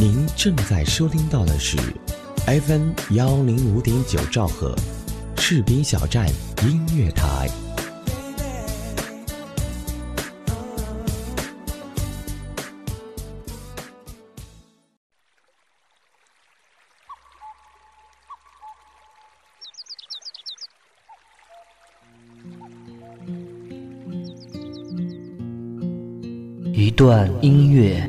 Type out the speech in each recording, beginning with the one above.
您正在收听到的是 FM 幺零五点九兆赫，赤兵小站音乐台。一段音乐，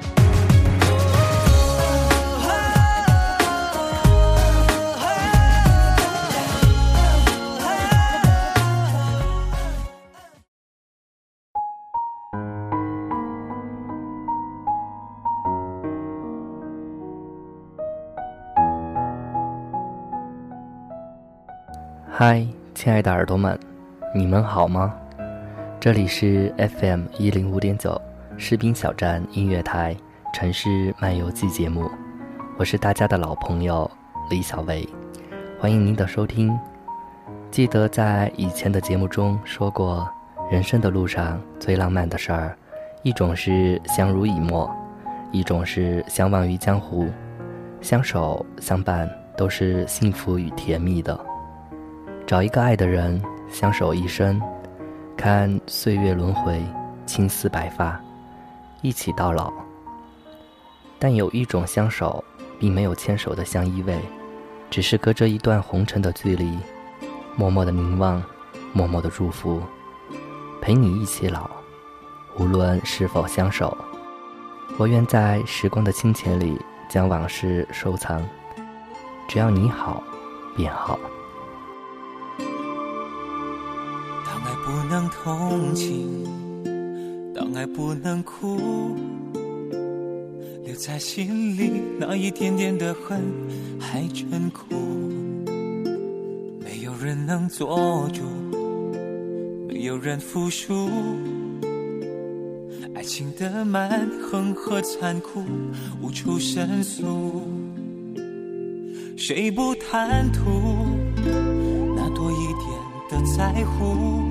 嗨，亲爱的耳朵们，你们好吗？这里是 FM 一零五点九士兵小站音乐台城市漫游记节目，我是大家的老朋友李小维，欢迎您的收听。记得在以前的节目中说过，人生的路上最浪漫的事儿，一种是相濡以沫，一种是相忘于江湖，相守相伴都是幸福与甜蜜的。找一个爱的人，相守一生，看岁月轮回，青丝白发，一起到老。但有一种相守，并没有牵手的相依偎，只是隔着一段红尘的距离，默默的凝望，默默的祝福，陪你一起老。无论是否相守，我愿在时光的清浅里将往事收藏。只要你好，便好。同情，当爱不能哭，留在心里那一点点的恨还真苦。没有人能做主，没有人服输，爱情的蛮横和残酷无处申诉。谁不贪图那多一点的在乎？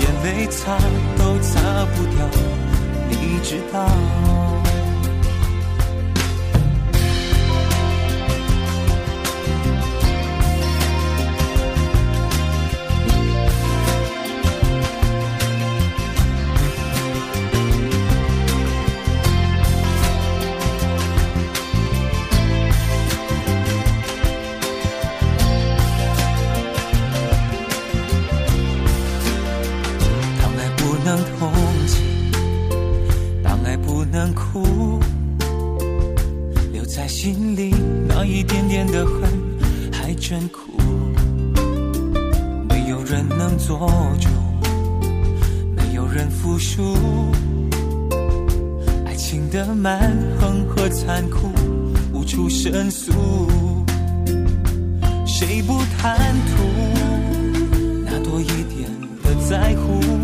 眼泪擦都擦不掉，你知道。能同情当爱不能哭留在心里那一点点的恨还真苦没有人能做主没有人服输爱情的蛮横和残酷无处申诉谁不贪图那多一点的在乎？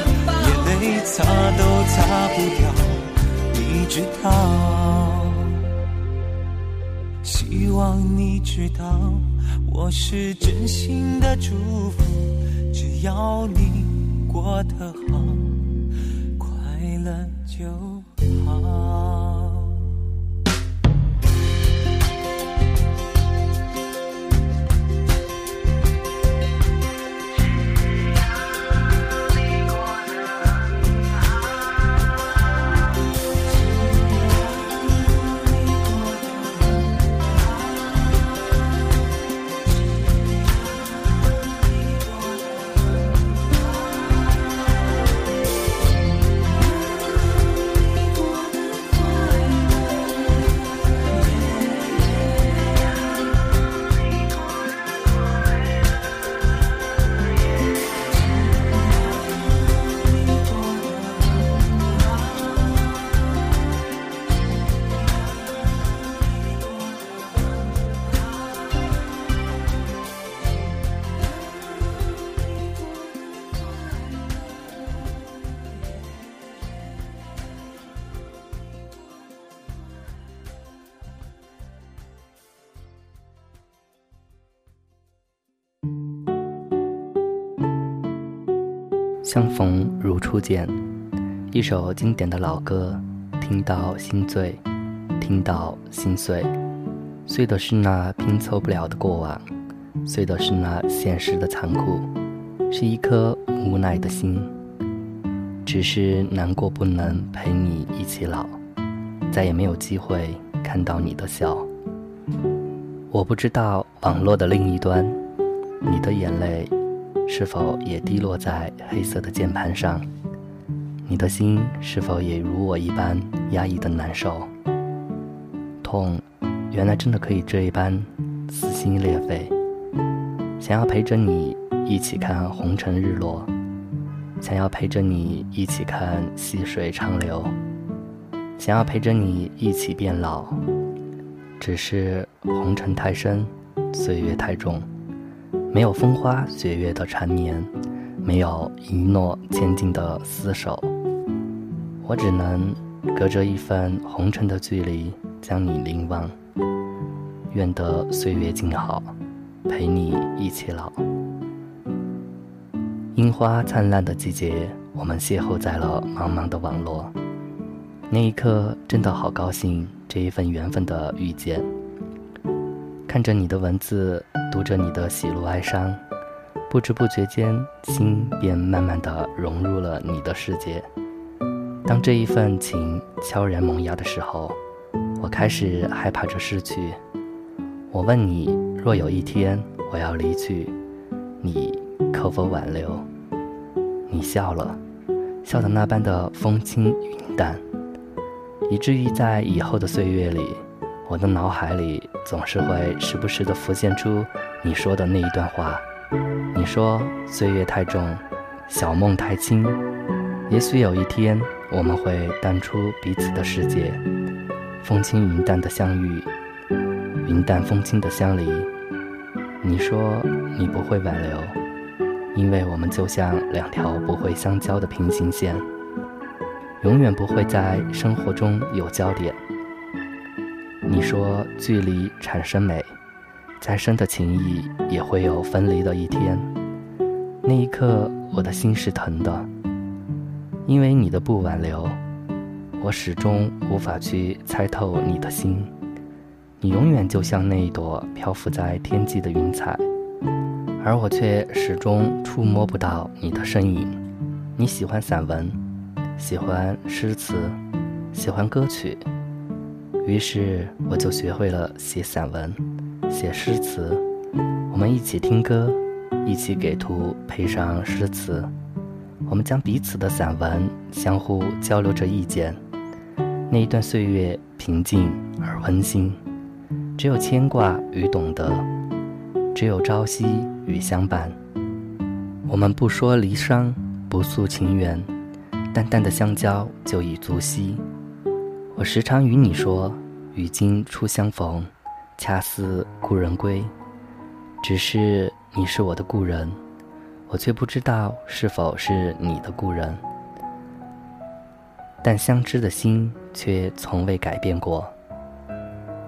你擦都擦不掉，你知道。希望你知道，我是真心的祝福，只要你过得好，快乐就好。相逢如初见，一首经典的老歌，听到心醉，听到心碎。碎的是那拼凑不了的过往，碎的是那现实的残酷，是一颗无奈的心。只是难过不能陪你一起老，再也没有机会看到你的笑。我不知道网络的另一端，你的眼泪。是否也滴落在黑色的键盘上？你的心是否也如我一般压抑的难受？痛，原来真的可以这一般撕心裂肺。想要陪着你一起看红尘日落，想要陪着你一起看细水长流，想要陪着你一起变老。只是红尘太深，岁月太重。没有风花雪月的缠绵，没有一诺千金的厮守，我只能隔着一份红尘的距离将你凝望。愿得岁月静好，陪你一起老。樱花灿烂的季节，我们邂逅在了茫茫的网络。那一刻，真的好高兴，这一份缘分的遇见。看着你的文字。读着你的喜怒哀伤，不知不觉间，心便慢慢的融入了你的世界。当这一份情悄然萌芽的时候，我开始害怕着失去。我问你，若有一天我要离去，你可否挽留？你笑了，笑得那般的风轻云淡，以至于在以后的岁月里。我的脑海里总是会时不时地浮现出你说的那一段话。你说岁月太重，小梦太轻。也许有一天我们会淡出彼此的世界，风轻云淡的相遇，云淡风轻的相离。你说你不会挽留，因为我们就像两条不会相交的平行线。永远不会在生活中有交点。你说距离产生美，再深的情谊也会有分离的一天。那一刻，我的心是疼的，因为你的不挽留，我始终无法去猜透你的心。你永远就像那一朵漂浮在天际的云彩，而我却始终触摸不到你的身影。你喜欢散文，喜欢诗词，喜欢歌曲。于是我就学会了写散文，写诗词。我们一起听歌，一起给图配上诗词。我们将彼此的散文相互交流着意见。那一段岁月平静而温馨，只有牵挂与懂得，只有朝夕与相伴。我们不说离殇，不诉情缘，淡淡的相交就已足惜。我时常与你说：“与今初相逢，恰似故人归。”只是你是我的故人，我却不知道是否是你的故人。但相知的心却从未改变过。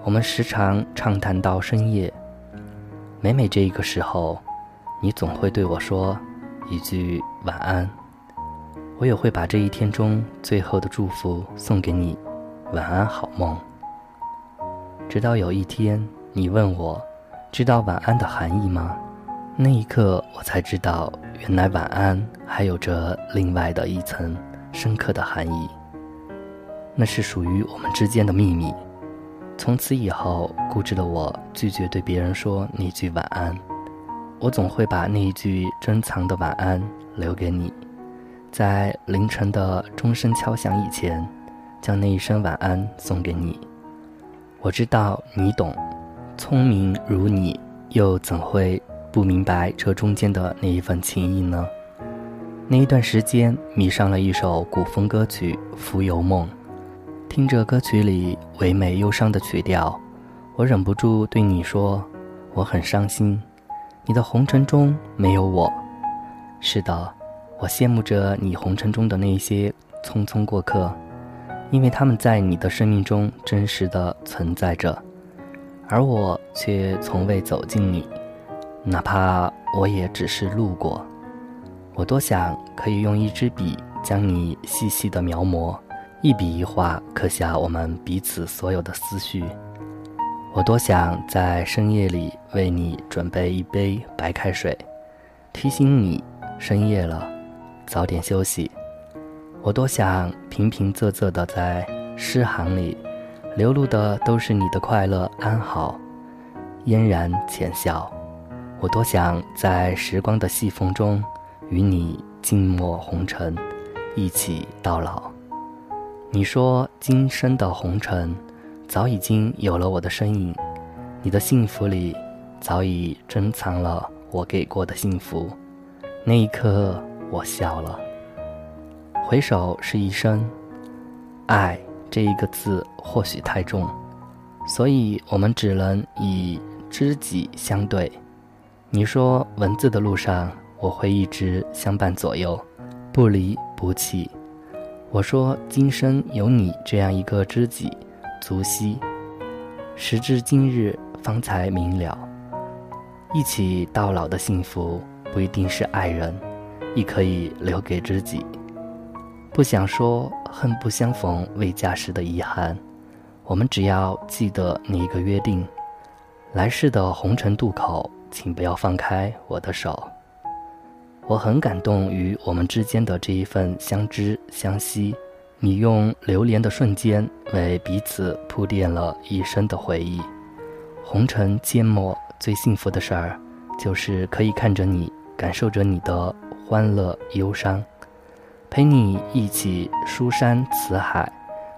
我们时常畅谈到深夜，每每这一个时候，你总会对我说一句晚安，我也会把这一天中最后的祝福送给你。晚安，好梦。直到有一天，你问我，知道晚安的含义吗？那一刻，我才知道，原来晚安还有着另外的一层深刻的含义。那是属于我们之间的秘密。从此以后，固执的我拒绝对别人说那句晚安。我总会把那一句珍藏的晚安留给你，在凌晨的钟声敲响以前。将那一声晚安送给你，我知道你懂，聪明如你，又怎会不明白这中间的那一份情谊呢？那一段时间迷上了一首古风歌曲《浮游梦》，听着歌曲里唯美忧伤的曲调，我忍不住对你说：“我很伤心，你的红尘中没有我。”是的，我羡慕着你红尘中的那些匆匆过客。因为他们在你的生命中真实的存在着，而我却从未走近你，哪怕我也只是路过。我多想可以用一支笔将你细细的描摹，一笔一画刻下我们彼此所有的思绪。我多想在深夜里为你准备一杯白开水，提醒你深夜了，早点休息。我多想平平仄仄的在诗行里流露的都是你的快乐安好，嫣然浅笑。我多想在时光的细缝中与你静默红尘，一起到老。你说今生的红尘早已经有了我的身影，你的幸福里早已珍藏了我给过的幸福。那一刻，我笑了。回首是一生，爱这一个字或许太重，所以我们只能以知己相对。你说文字的路上，我会一直相伴左右，不离不弃。我说今生有你这样一个知己，足惜。时至今日方才明了，一起到老的幸福不一定是爱人，亦可以留给知己。不想说恨不相逢未嫁时的遗憾，我们只要记得你一个约定，来世的红尘渡口，请不要放开我的手。我很感动于我们之间的这一份相知相惜，你用流连的瞬间为彼此铺垫了一生的回忆。红尘缄默，最幸福的事儿，就是可以看着你，感受着你的欢乐忧伤。陪你一起书山辞海，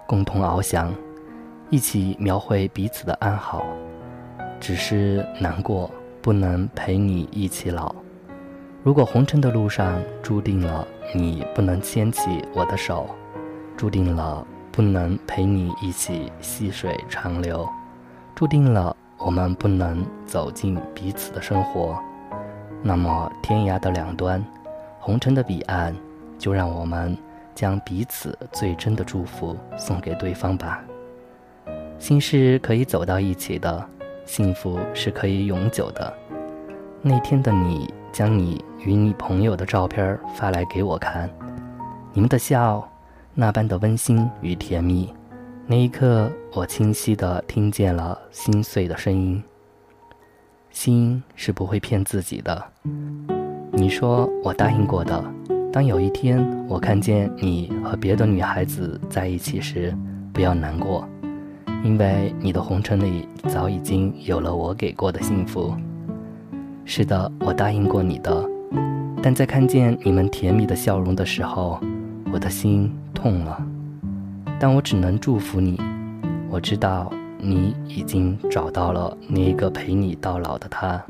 共同翱翔，一起描绘彼此的安好。只是难过，不能陪你一起老。如果红尘的路上注定了你不能牵起我的手，注定了不能陪你一起细水长流，注定了我们不能走进彼此的生活，那么天涯的两端，红尘的彼岸。就让我们将彼此最真的祝福送给对方吧。心是可以走到一起的，幸福是可以永久的。那天的你，将你与你朋友的照片发来给我看，你们的笑，那般的温馨与甜蜜。那一刻，我清晰地听见了心碎的声音。心是不会骗自己的。你说我答应过的，当有一天我看见你和别的女孩子在一起时，不要难过，因为你的红尘里早已经有了我给过的幸福。是的，我答应过你的，但在看见你们甜蜜的笑容的时候，我的心痛了。但我只能祝福你，我知道你已经找到了那个陪你到老的他。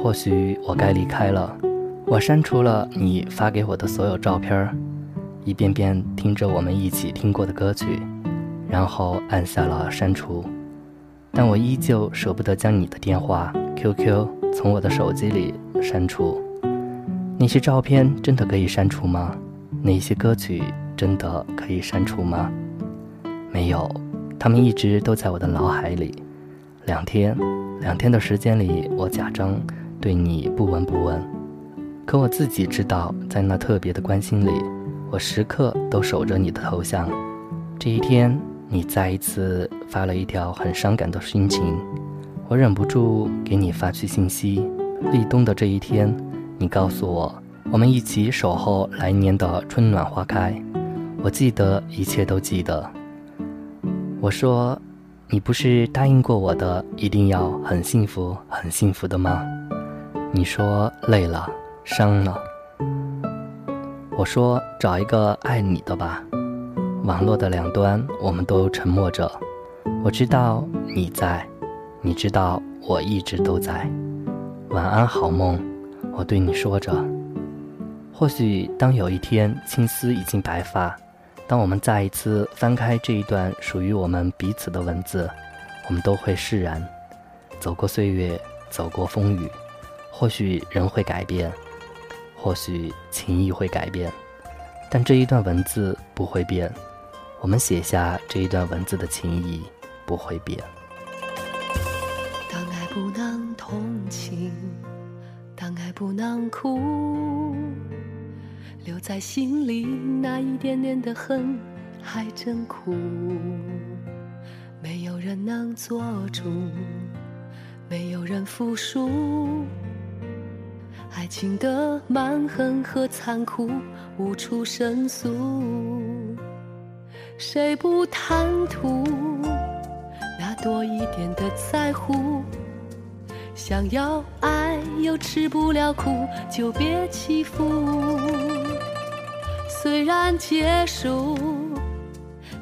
或许我该离开了，我删除了你发给我的所有照片，一遍遍听着我们一起听过的歌曲，然后按下了删除。但我依旧舍不得将你的电话、QQ 从我的手机里删除。那些照片真的可以删除吗？那些歌曲？真的可以删除吗？没有，他们一直都在我的脑海里。两天，两天的时间里，我假装对你不闻不问，可我自己知道，在那特别的关心里，我时刻都守着你的头像。这一天，你再一次发了一条很伤感的心情，我忍不住给你发去信息。立冬的这一天，你告诉我，我们一起守候来年的春暖花开。我记得一切都记得。我说，你不是答应过我的，一定要很幸福、很幸福的吗？你说累了、伤了。我说找一个爱你的吧。网络的两端，我们都沉默着。我知道你在，你知道我一直都在。晚安，好梦。我对你说着。或许当有一天青丝已经白发。当我们再一次翻开这一段属于我们彼此的文字，我们都会释然。走过岁月，走过风雨，或许人会改变，或许情谊会改变，但这一段文字不会变。我们写下这一段文字的情谊不会变。当爱不能同情，当爱不能哭。留在心里那一点点的恨，还真苦。没有人能做主，没有人服输。爱情的蛮横和残酷，无处申诉。谁不贪图那多一点的在乎？想要爱又吃不了苦，就别欺负。虽然结束，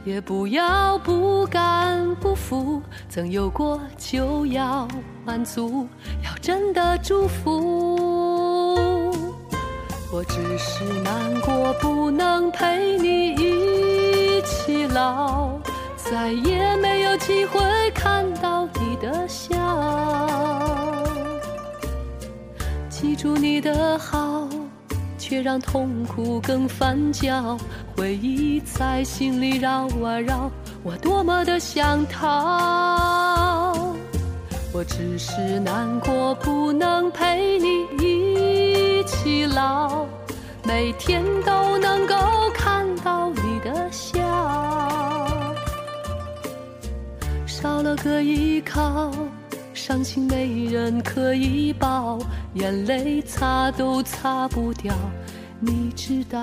也不要不甘不服。曾有过就要满足，要真的祝福。我只是难过，不能陪你一起老，再也没有机会看到你的笑。记住你的好。却让痛苦更翻搅，回忆在心里绕啊绕，我多么的想逃。我只是难过，不能陪你一起老，每天都能够看到你的笑，少了个依靠。伤心没人可以抱，眼泪擦都擦不掉，你知道。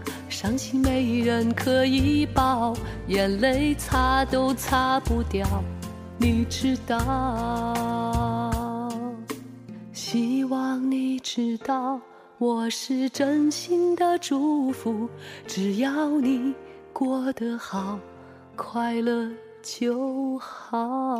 伤心没人可以抱，眼泪擦都擦不掉，你知道。希望你知道，我是真心的祝福，只要你过得好，快乐就好。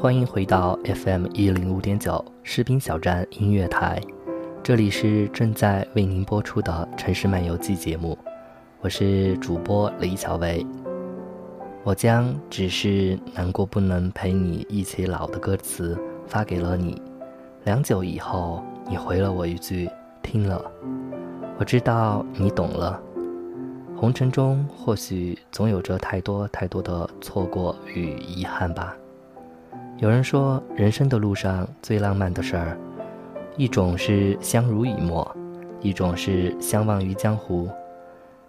欢迎回到 FM 一零五点九士兵小站音乐台，这里是正在为您播出的城市漫游记节目，我是主播李小薇。我将只是难过不能陪你一起老的歌词发给了你，良久以后，你回了我一句听了，我知道你懂了。红尘中或许总有着太多太多的错过与遗憾吧。有人说，人生的路上最浪漫的事儿，一种是相濡以沫，一种是相忘于江湖。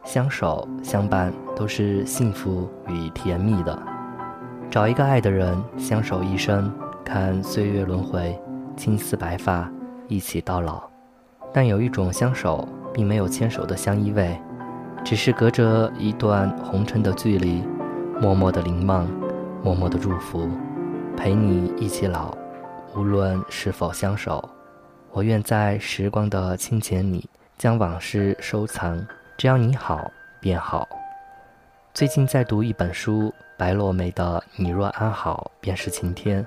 相守相伴都是幸福与甜蜜的。找一个爱的人，相守一生，看岁月轮回，青丝白发，一起到老。但有一种相守，并没有牵手的相依偎，只是隔着一段红尘的距离，默默的凝望，默默的祝福。陪你一起老，无论是否相守，我愿在时光的清浅里将往事收藏。只要你好，便好。最近在读一本书，白落梅的《你若安好，便是晴天》。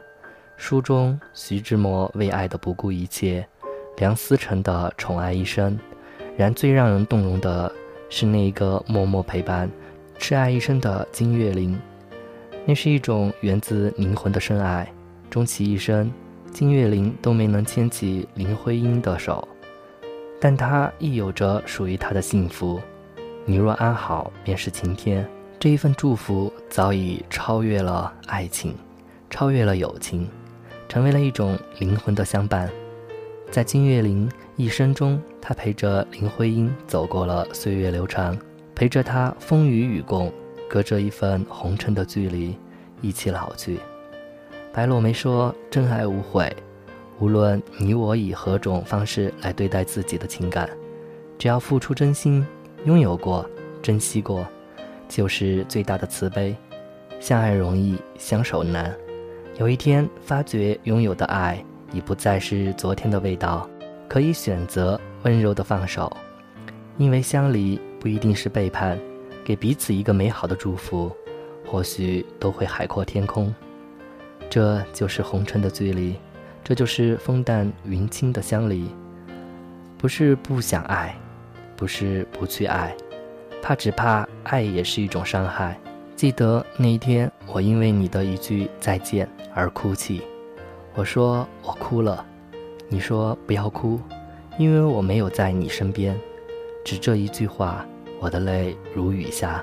书中徐志摩为爱的不顾一切，梁思成的宠爱一生。然最让人动容的是那个默默陪伴、挚爱一生的金岳霖。那是一种源自灵魂的深爱，终其一生，金岳霖都没能牵起林徽因的手，但他亦有着属于他的幸福。你若安好，便是晴天。这一份祝福早已超越了爱情，超越了友情，成为了一种灵魂的相伴。在金岳霖一生中，他陪着林徽因走过了岁月流长，陪着她风雨与共。隔着一份红尘的距离，一起老去。白落梅说：“真爱无悔，无论你我以何种方式来对待自己的情感，只要付出真心，拥有过，珍惜过，就是最大的慈悲。相爱容易，相守难。有一天发觉拥有的爱已不再是昨天的味道，可以选择温柔的放手，因为相离不一定是背叛。”给彼此一个美好的祝福，或许都会海阔天空。这就是红尘的距离，这就是风淡云轻的相离。不是不想爱，不是不去爱，怕只怕爱也是一种伤害。记得那一天，我因为你的一句再见而哭泣。我说我哭了，你说不要哭，因为我没有在你身边。只这一句话，我的泪如雨下。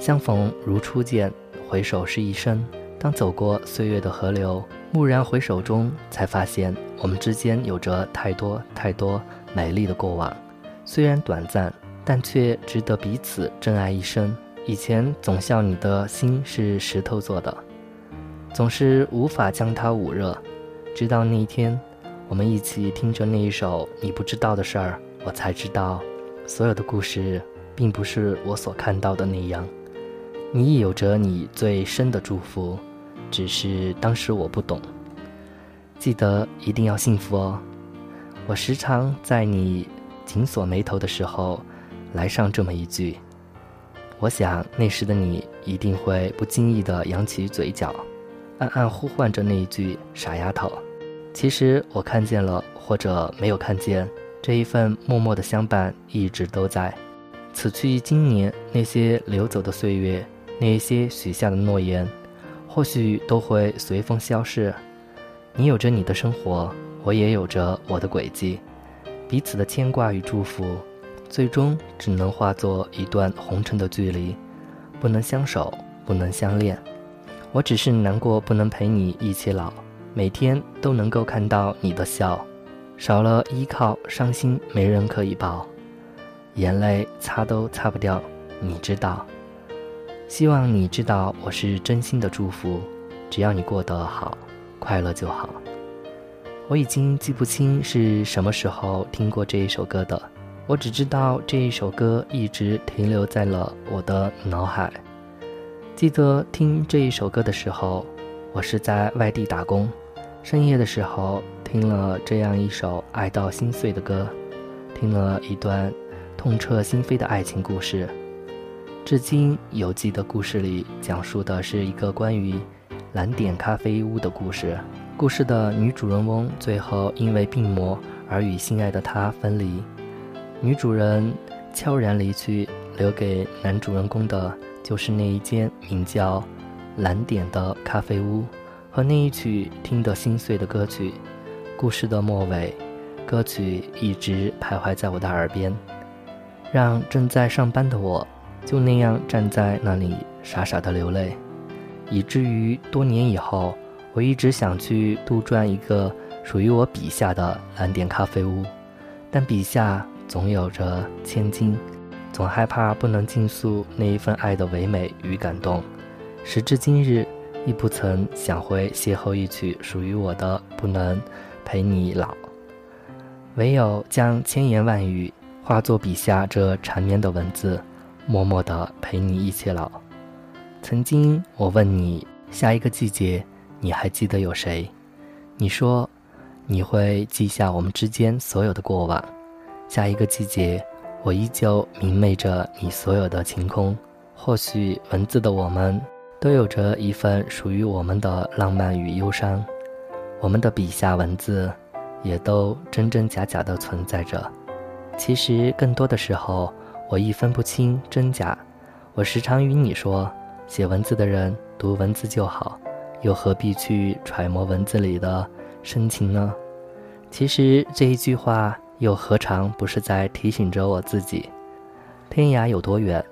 相逢如初见，回首是一生。当走过岁月的河流，蓦然回首中，才发现我们之间有着太多太多美丽的过往。虽然短暂，但却值得彼此珍爱一生。以前总笑你的心是石头做的，总是无法将它捂热。直到那一天，我们一起听着那一首你不知道的事儿，我才知道，所有的故事并不是我所看到的那样。你也有着你最深的祝福，只是当时我不懂。记得一定要幸福哦。我时常在你紧锁眉头的时候，来上这么一句。我想那时的你一定会不经意地扬起嘴角，暗暗呼唤着那一句“傻丫头”。其实我看见了，或者没有看见，这一份默默的相伴一直都在。此去经年，那些流走的岁月，那些许下的诺言，或许都会随风消逝。你有着你的生活，我也有着我的轨迹，彼此的牵挂与祝福。最终只能化作一段红尘的距离，不能相守，不能相恋。我只是难过，不能陪你一起老，每天都能够看到你的笑，少了依靠，伤心没人可以抱，眼泪擦都擦不掉。你知道，希望你知道我是真心的祝福，只要你过得好，快乐就好。我已经记不清是什么时候听过这一首歌的。我只知道这一首歌一直停留在了我的脑海。记得听这一首歌的时候，我是在外地打工，深夜的时候听了这样一首爱到心碎的歌，听了一段痛彻心扉的爱情故事。至今犹记得故事里讲述的是一个关于蓝点咖啡屋的故事。故事的女主人翁最后因为病魔而与心爱的他分离。女主人悄然离去，留给男主人公的就是那一间名叫“蓝点”的咖啡屋，和那一曲听得心碎的歌曲。故事的末尾，歌曲一直徘徊在我的耳边，让正在上班的我，就那样站在那里傻傻的流泪，以至于多年以后，我一直想去杜撰一个属于我笔下的蓝点咖啡屋，但笔下。总有着千金，总害怕不能尽诉那一份爱的唯美与感动。时至今日，亦不曾想会邂逅一曲属于我的，不能陪你老。唯有将千言万语化作笔下这缠绵的文字，默默地陪你一起老。曾经我问你，下一个季节你还记得有谁？你说，你会记下我们之间所有的过往。下一个季节，我依旧明媚着你所有的晴空。或许文字的我们，都有着一份属于我们的浪漫与忧伤。我们的笔下文字，也都真真假假的存在着。其实更多的时候，我亦分不清真假。我时常与你说，写文字的人读文字就好，又何必去揣摩文字里的深情呢？其实这一句话。又何尝不是在提醒着我自己？天涯有多远？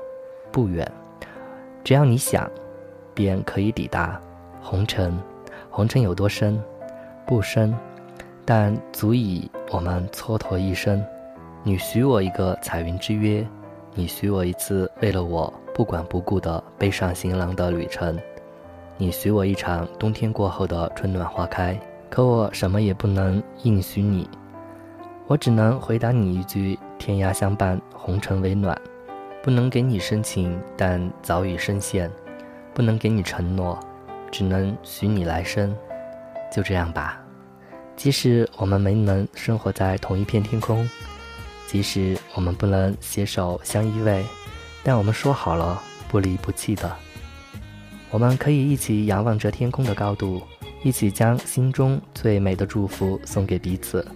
不远，只要你想，便可以抵达。红尘，红尘有多深？不深，但足以我们蹉跎一生。你许我一个彩云之约，你许我一次为了我不管不顾的背上行囊的旅程，你许我一场冬天过后的春暖花开。可我什么也不能应许你。我只能回答你一句：天涯相伴，红尘为暖。不能给你深情，但早已深陷；不能给你承诺，只能许你来生。就这样吧。即使我们没能生活在同一片天空，即使我们不能携手相依偎，但我们说好了不离不弃的。我们可以一起仰望着天空的高度，一起将心中最美的祝福送给彼此。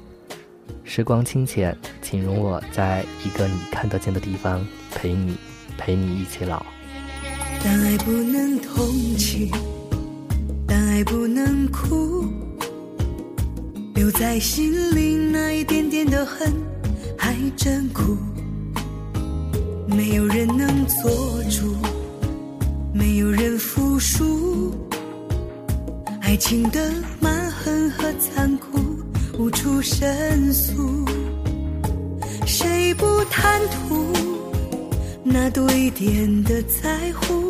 时光清浅，请容我在一个你看得见的地方陪你，陪你一起老。当爱不能同情，爱不能哭，留在心里那一点点的恨还真苦。没有人能做主，没有人服输，爱情的蛮横和残酷无处申诉。谁不贪图那多一点的在乎？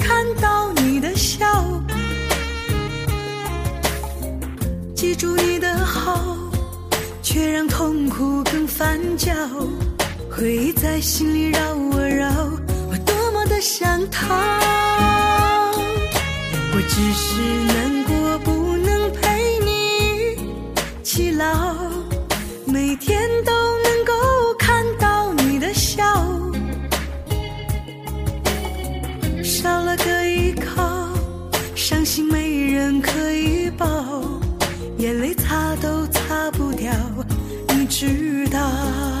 住你的好，却让痛苦更翻搅。回忆在心里绕啊绕，我多么的想逃。我只是难过，不能陪你起老，每天都能够看到你的笑，少了个依靠，伤心没。擦都擦不掉，你知道。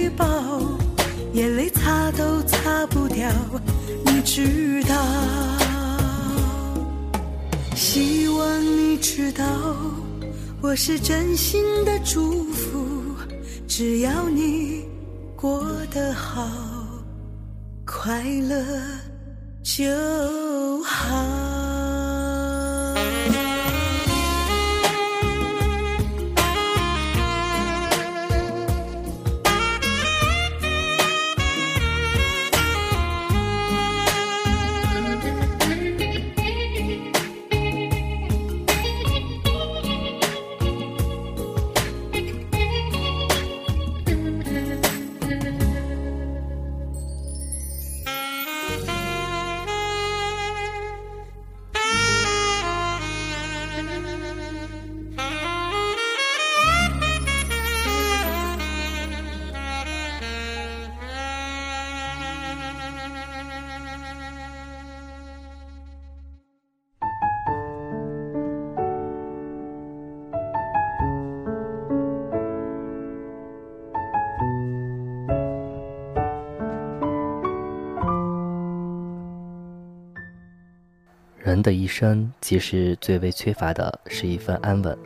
都擦不掉，你知道。希望你知道，我是真心的祝福，只要你过得好，快乐就好。的一生其实最为缺乏的是一份安稳。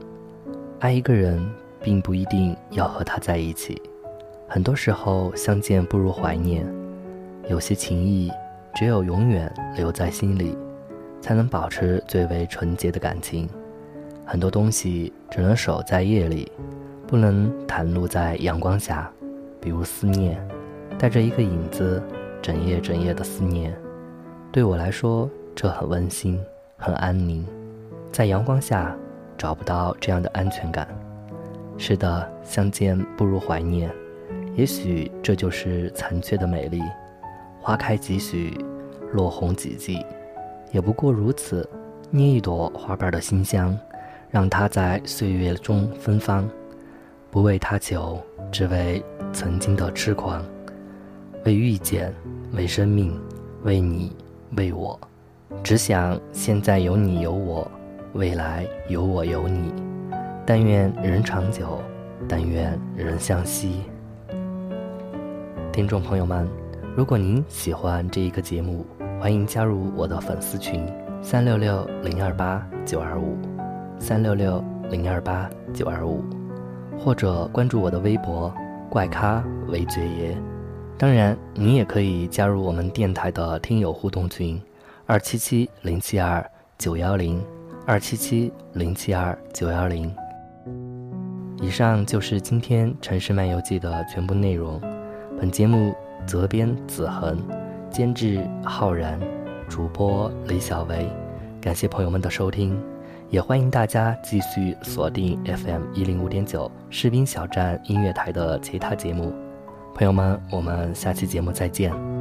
爱一个人，并不一定要和他在一起，很多时候相见不如怀念。有些情谊，只有永远留在心里，才能保持最为纯洁的感情。很多东西只能守在夜里，不能袒露在阳光下，比如思念，带着一个影子，整夜整夜的思念。对我来说，这很温馨，很安宁。在阳光下找不到这样的安全感。是的，相见不如怀念，也许这就是残缺的美丽。花开几许，落红几季，也不过如此。捏一朵花瓣的馨香。让它在岁月中芬芳，不为他求，只为曾经的痴狂，为遇见，为生命，为你，为我，只想现在有你有我，未来有我有你。但愿人长久，但愿人相惜。听众朋友们，如果您喜欢这一个节目，欢迎加入我的粉丝群：三六六零二八九二五。三六六零二八九二五，或者关注我的微博“怪咖韦爵爷”。当然，你也可以加入我们电台的听友互动群：二七七零七二九幺零二七七零七二九幺零。以上就是今天《城市漫游记》的全部内容。本节目责编子恒，监制浩然，主播李小维。感谢朋友们的收听。也欢迎大家继续锁定 FM 一零五点九士兵小站音乐台的其他节目，朋友们，我们下期节目再见。